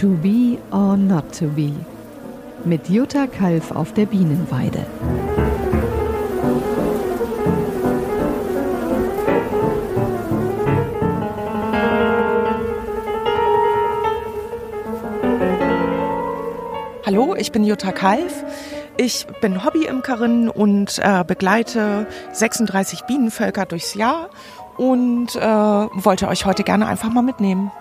To be or not to be. Mit Jutta Kalf auf der Bienenweide. Hallo, ich bin Jutta Kalf. Ich bin Hobbyimkerin und äh, begleite 36 Bienenvölker durchs Jahr und äh, wollte euch heute gerne einfach mal mitnehmen.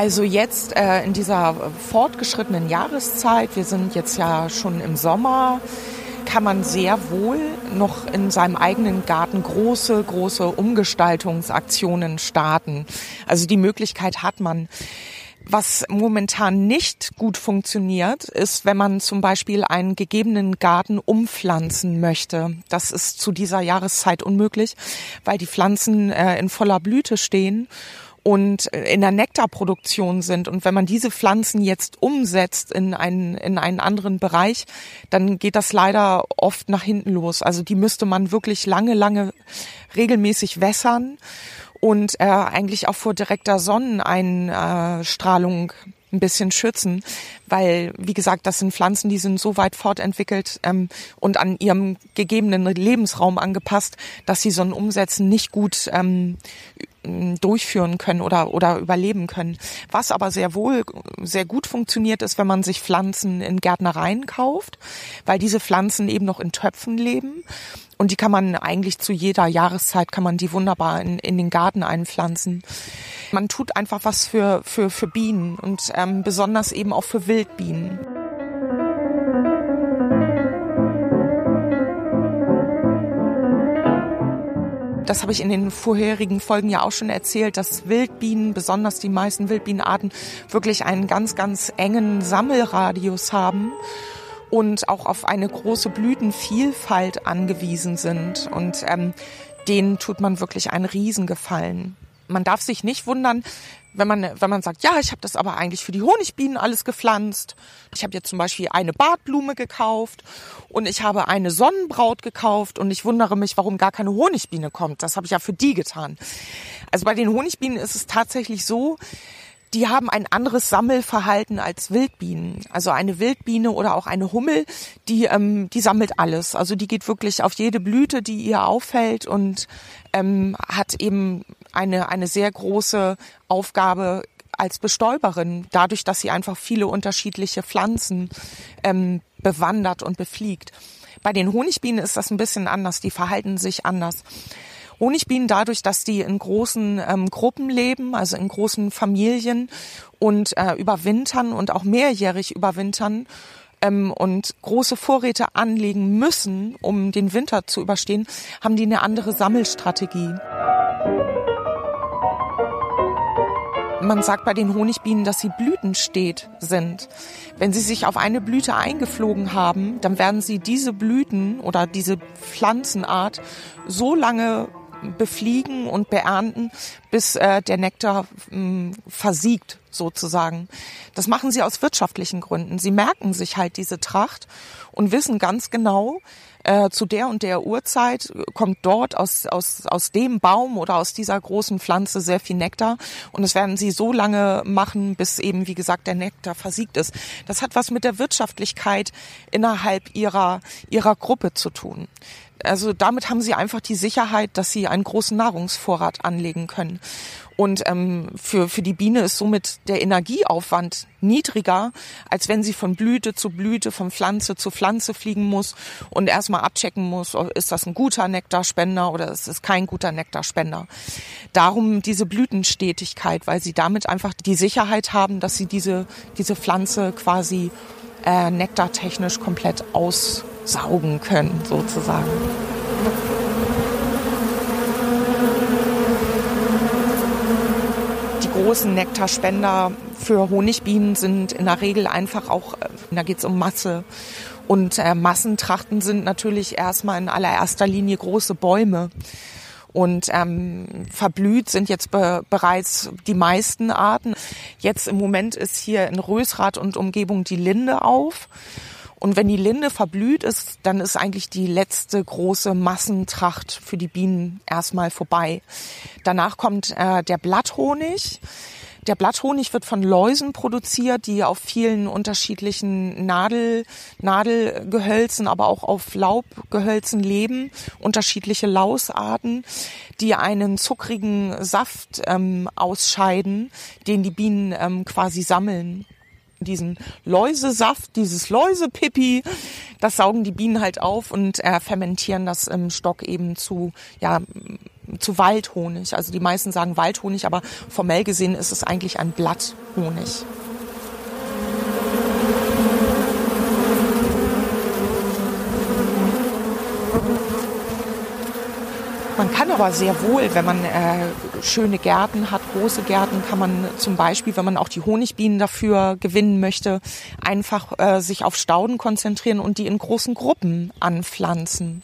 Also jetzt äh, in dieser fortgeschrittenen Jahreszeit, wir sind jetzt ja schon im Sommer, kann man sehr wohl noch in seinem eigenen Garten große, große Umgestaltungsaktionen starten. Also die Möglichkeit hat man. Was momentan nicht gut funktioniert, ist, wenn man zum Beispiel einen gegebenen Garten umpflanzen möchte. Das ist zu dieser Jahreszeit unmöglich, weil die Pflanzen äh, in voller Blüte stehen und in der Nektarproduktion sind. Und wenn man diese Pflanzen jetzt umsetzt in einen, in einen anderen Bereich, dann geht das leider oft nach hinten los. Also die müsste man wirklich lange, lange regelmäßig wässern und äh, eigentlich auch vor direkter Sonneneinstrahlung ein bisschen schützen, weil, wie gesagt, das sind Pflanzen, die sind so weit fortentwickelt ähm, und an ihrem gegebenen Lebensraum angepasst, dass sie so ein Umsetzen nicht gut ähm, durchführen können oder, oder überleben können. Was aber sehr wohl sehr gut funktioniert, ist, wenn man sich Pflanzen in Gärtnereien kauft, weil diese Pflanzen eben noch in Töpfen leben. Und die kann man eigentlich zu jeder Jahreszeit, kann man die wunderbar in, in den Garten einpflanzen. Man tut einfach was für, für, für Bienen und ähm, besonders eben auch für Wildbienen. das habe ich in den vorherigen Folgen ja auch schon erzählt, dass Wildbienen, besonders die meisten Wildbienenarten, wirklich einen ganz, ganz engen Sammelradius haben und auch auf eine große Blütenvielfalt angewiesen sind. Und ähm, denen tut man wirklich einen Riesengefallen. Man darf sich nicht wundern, wenn man, wenn man sagt, ja, ich habe das aber eigentlich für die Honigbienen alles gepflanzt. Ich habe jetzt zum Beispiel eine Bartblume gekauft und ich habe eine Sonnenbraut gekauft und ich wundere mich, warum gar keine Honigbiene kommt. Das habe ich ja für die getan. Also bei den Honigbienen ist es tatsächlich so, die haben ein anderes Sammelverhalten als Wildbienen. Also eine Wildbiene oder auch eine Hummel, die, ähm, die sammelt alles. Also die geht wirklich auf jede Blüte, die ihr auffällt und ähm, hat eben eine, eine sehr große Aufgabe als Bestäuberin, dadurch, dass sie einfach viele unterschiedliche Pflanzen ähm, bewandert und befliegt. Bei den Honigbienen ist das ein bisschen anders, die verhalten sich anders. Honigbienen dadurch, dass die in großen ähm, Gruppen leben, also in großen Familien und äh, überwintern und auch mehrjährig überwintern ähm, und große Vorräte anlegen müssen, um den Winter zu überstehen, haben die eine andere Sammelstrategie. Man sagt bei den Honigbienen, dass sie blütenstet sind. Wenn sie sich auf eine Blüte eingeflogen haben, dann werden sie diese Blüten oder diese Pflanzenart so lange befliegen und beernten, bis äh, der Nektar mh, versiegt sozusagen. Das machen sie aus wirtschaftlichen Gründen. Sie merken sich halt diese Tracht und wissen ganz genau, äh, zu der und der Uhrzeit kommt dort aus, aus, aus dem Baum oder aus dieser großen Pflanze sehr viel Nektar. Und das werden sie so lange machen, bis eben, wie gesagt, der Nektar versiegt ist. Das hat was mit der Wirtschaftlichkeit innerhalb ihrer, ihrer Gruppe zu tun. Also damit haben sie einfach die Sicherheit, dass sie einen großen Nahrungsvorrat anlegen können. Und ähm, für, für die Biene ist somit der Energieaufwand niedriger, als wenn sie von Blüte zu Blüte, von Pflanze zu Pflanze fliegen muss und erstmal abchecken muss, ist das ein guter Nektarspender oder ist es kein guter Nektarspender. Darum diese Blütenstetigkeit, weil sie damit einfach die Sicherheit haben, dass sie diese, diese Pflanze quasi äh, nektartechnisch komplett aussaugen können, sozusagen. großen Nektarspender für Honigbienen sind in der Regel einfach auch, äh, da geht es um Masse. Und äh, Massentrachten sind natürlich erstmal in allererster Linie große Bäume. Und ähm, verblüht sind jetzt be bereits die meisten Arten. Jetzt im Moment ist hier in Rösrath und Umgebung die Linde auf. Und wenn die Linde verblüht ist, dann ist eigentlich die letzte große Massentracht für die Bienen erstmal vorbei. Danach kommt äh, der Blatthonig. Der Blatthonig wird von Läusen produziert, die auf vielen unterschiedlichen Nadel, Nadelgehölzen, aber auch auf Laubgehölzen leben. Unterschiedliche Lausarten, die einen zuckrigen Saft ähm, ausscheiden, den die Bienen ähm, quasi sammeln diesen Läusesaft, dieses Läusepipi, das saugen die Bienen halt auf und äh, fermentieren das im Stock eben zu, ja, zu Waldhonig. Also die meisten sagen Waldhonig, aber formell gesehen ist es eigentlich ein Blatthonig. Man kann aber sehr wohl, wenn man äh, schöne Gärten hat, große Gärten, kann man zum Beispiel, wenn man auch die Honigbienen dafür gewinnen möchte, einfach äh, sich auf Stauden konzentrieren und die in großen Gruppen anpflanzen.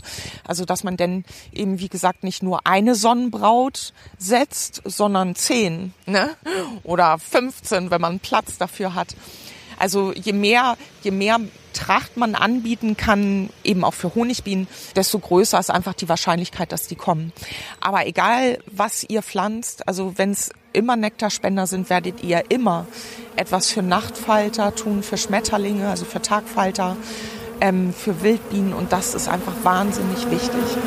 Also dass man denn eben, wie gesagt, nicht nur eine Sonnenbraut setzt, sondern zehn ne? oder 15, wenn man Platz dafür hat. Also je mehr, je mehr Tracht man anbieten kann, eben auch für Honigbienen, desto größer ist einfach die Wahrscheinlichkeit, dass die kommen. Aber egal, was ihr pflanzt, also wenn es immer Nektarspender sind, werdet ihr immer etwas für Nachtfalter tun, für Schmetterlinge, also für Tagfalter, ähm, für Wildbienen und das ist einfach wahnsinnig wichtig.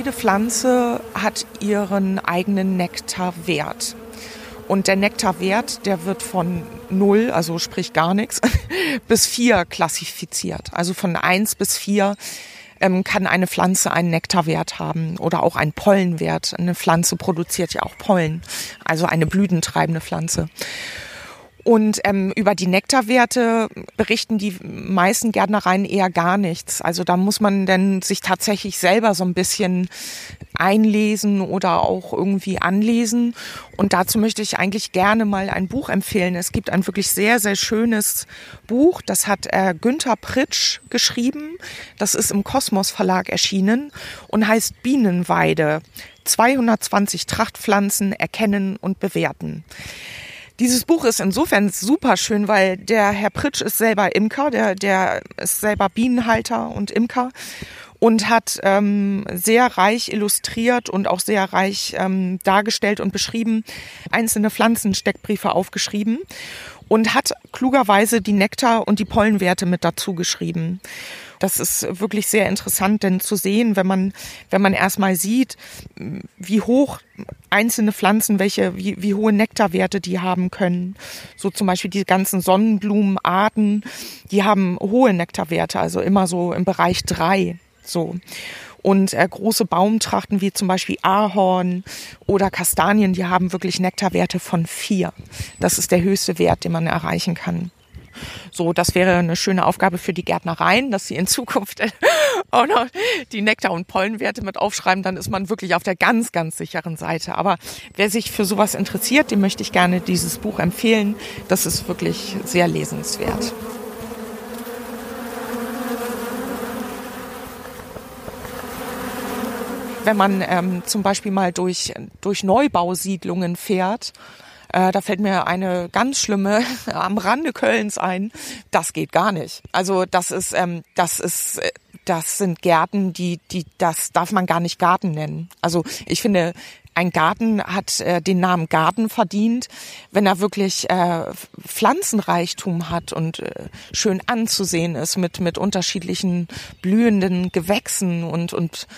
jede Pflanze hat ihren eigenen Nektarwert. Und der Nektarwert, der wird von null, also sprich gar nichts, bis vier klassifiziert. Also von eins bis vier ähm, kann eine Pflanze einen Nektarwert haben oder auch einen Pollenwert. Eine Pflanze produziert ja auch Pollen, also eine blütentreibende Pflanze. Und ähm, über die Nektarwerte berichten die meisten Gärtnereien eher gar nichts. Also da muss man dann sich tatsächlich selber so ein bisschen einlesen oder auch irgendwie anlesen. Und dazu möchte ich eigentlich gerne mal ein Buch empfehlen. Es gibt ein wirklich sehr, sehr schönes Buch. Das hat äh, Günther Pritsch geschrieben. Das ist im Kosmos Verlag erschienen und heißt Bienenweide. 220 Trachtpflanzen erkennen und bewerten. Dieses Buch ist insofern super schön, weil der Herr Pritsch ist selber Imker, der, der ist selber Bienenhalter und Imker und hat ähm, sehr reich illustriert und auch sehr reich ähm, dargestellt und beschrieben, einzelne Pflanzensteckbriefe aufgeschrieben und hat klugerweise die Nektar- und die Pollenwerte mit dazu geschrieben. Das ist wirklich sehr interessant, denn zu sehen, wenn man, wenn man erstmal sieht, wie hoch einzelne Pflanzen, welche, wie, wie hohe Nektarwerte die haben können. So zum Beispiel die ganzen Sonnenblumenarten, die haben hohe Nektarwerte, also immer so im Bereich drei, so. Und äh, große Baumtrachten wie zum Beispiel Ahorn oder Kastanien, die haben wirklich Nektarwerte von vier. Das ist der höchste Wert, den man erreichen kann. So, das wäre eine schöne Aufgabe für die Gärtnereien, dass sie in Zukunft auch noch die Nektar- und Pollenwerte mit aufschreiben. Dann ist man wirklich auf der ganz, ganz sicheren Seite. Aber wer sich für sowas interessiert, dem möchte ich gerne dieses Buch empfehlen. Das ist wirklich sehr lesenswert. Wenn man ähm, zum Beispiel mal durch, durch Neubausiedlungen fährt, äh, da fällt mir eine ganz schlimme am Rande Kölns ein. Das geht gar nicht. Also das ist, ähm, das ist, äh, das sind Gärten, die, die, das darf man gar nicht Garten nennen. Also ich finde, ein Garten hat äh, den Namen Garten verdient, wenn er wirklich äh, Pflanzenreichtum hat und äh, schön anzusehen ist mit mit unterschiedlichen blühenden Gewächsen und und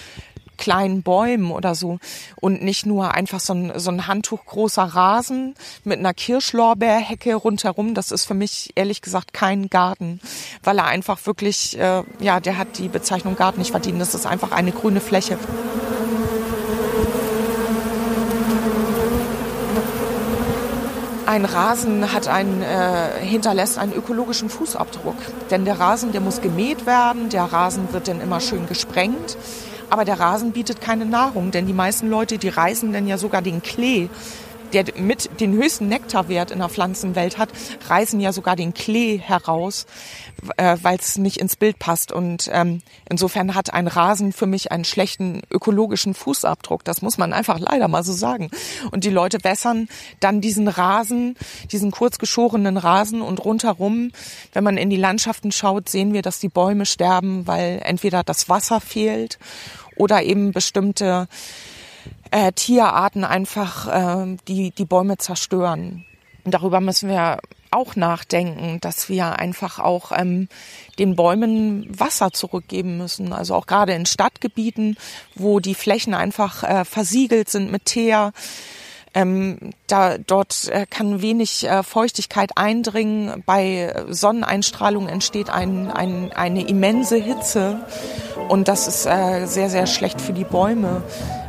kleinen Bäumen oder so und nicht nur einfach so ein, so ein handtuchgroßer Rasen mit einer Kirschlorbeerhecke rundherum. Das ist für mich ehrlich gesagt kein Garten, weil er einfach wirklich, äh, ja, der hat die Bezeichnung Garten nicht verdient. Das ist einfach eine grüne Fläche. Ein Rasen hat einen, äh, hinterlässt einen ökologischen Fußabdruck. Denn der Rasen, der muss gemäht werden, der Rasen wird dann immer schön gesprengt. Aber der Rasen bietet keine Nahrung, denn die meisten Leute, die reißen dann ja sogar den Klee der mit den höchsten Nektarwert in der Pflanzenwelt hat, reißen ja sogar den Klee heraus, äh, weil es nicht ins Bild passt. Und ähm, insofern hat ein Rasen für mich einen schlechten ökologischen Fußabdruck. Das muss man einfach leider mal so sagen. Und die Leute wässern dann diesen Rasen, diesen kurz geschorenen Rasen und rundherum, wenn man in die Landschaften schaut, sehen wir, dass die Bäume sterben, weil entweder das Wasser fehlt oder eben bestimmte äh, Tierarten einfach äh, die, die Bäume zerstören. Darüber müssen wir auch nachdenken, dass wir einfach auch ähm, den Bäumen Wasser zurückgeben müssen. Also auch gerade in Stadtgebieten, wo die Flächen einfach äh, versiegelt sind mit Teer. Ähm, da, dort äh, kann wenig äh, Feuchtigkeit eindringen. Bei Sonneneinstrahlung entsteht ein, ein, eine immense Hitze und das ist äh, sehr, sehr schlecht für die Bäume.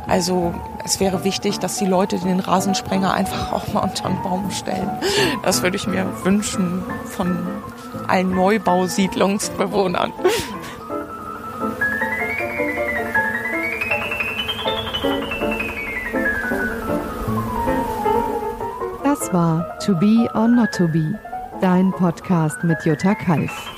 Also es wäre wichtig, dass die Leute den Rasensprenger einfach auch mal unter den Baum stellen. Das würde ich mir wünschen von allen Neubausiedlungsbewohnern. Das war To Be or Not to Be, dein Podcast mit Jutta Kalf.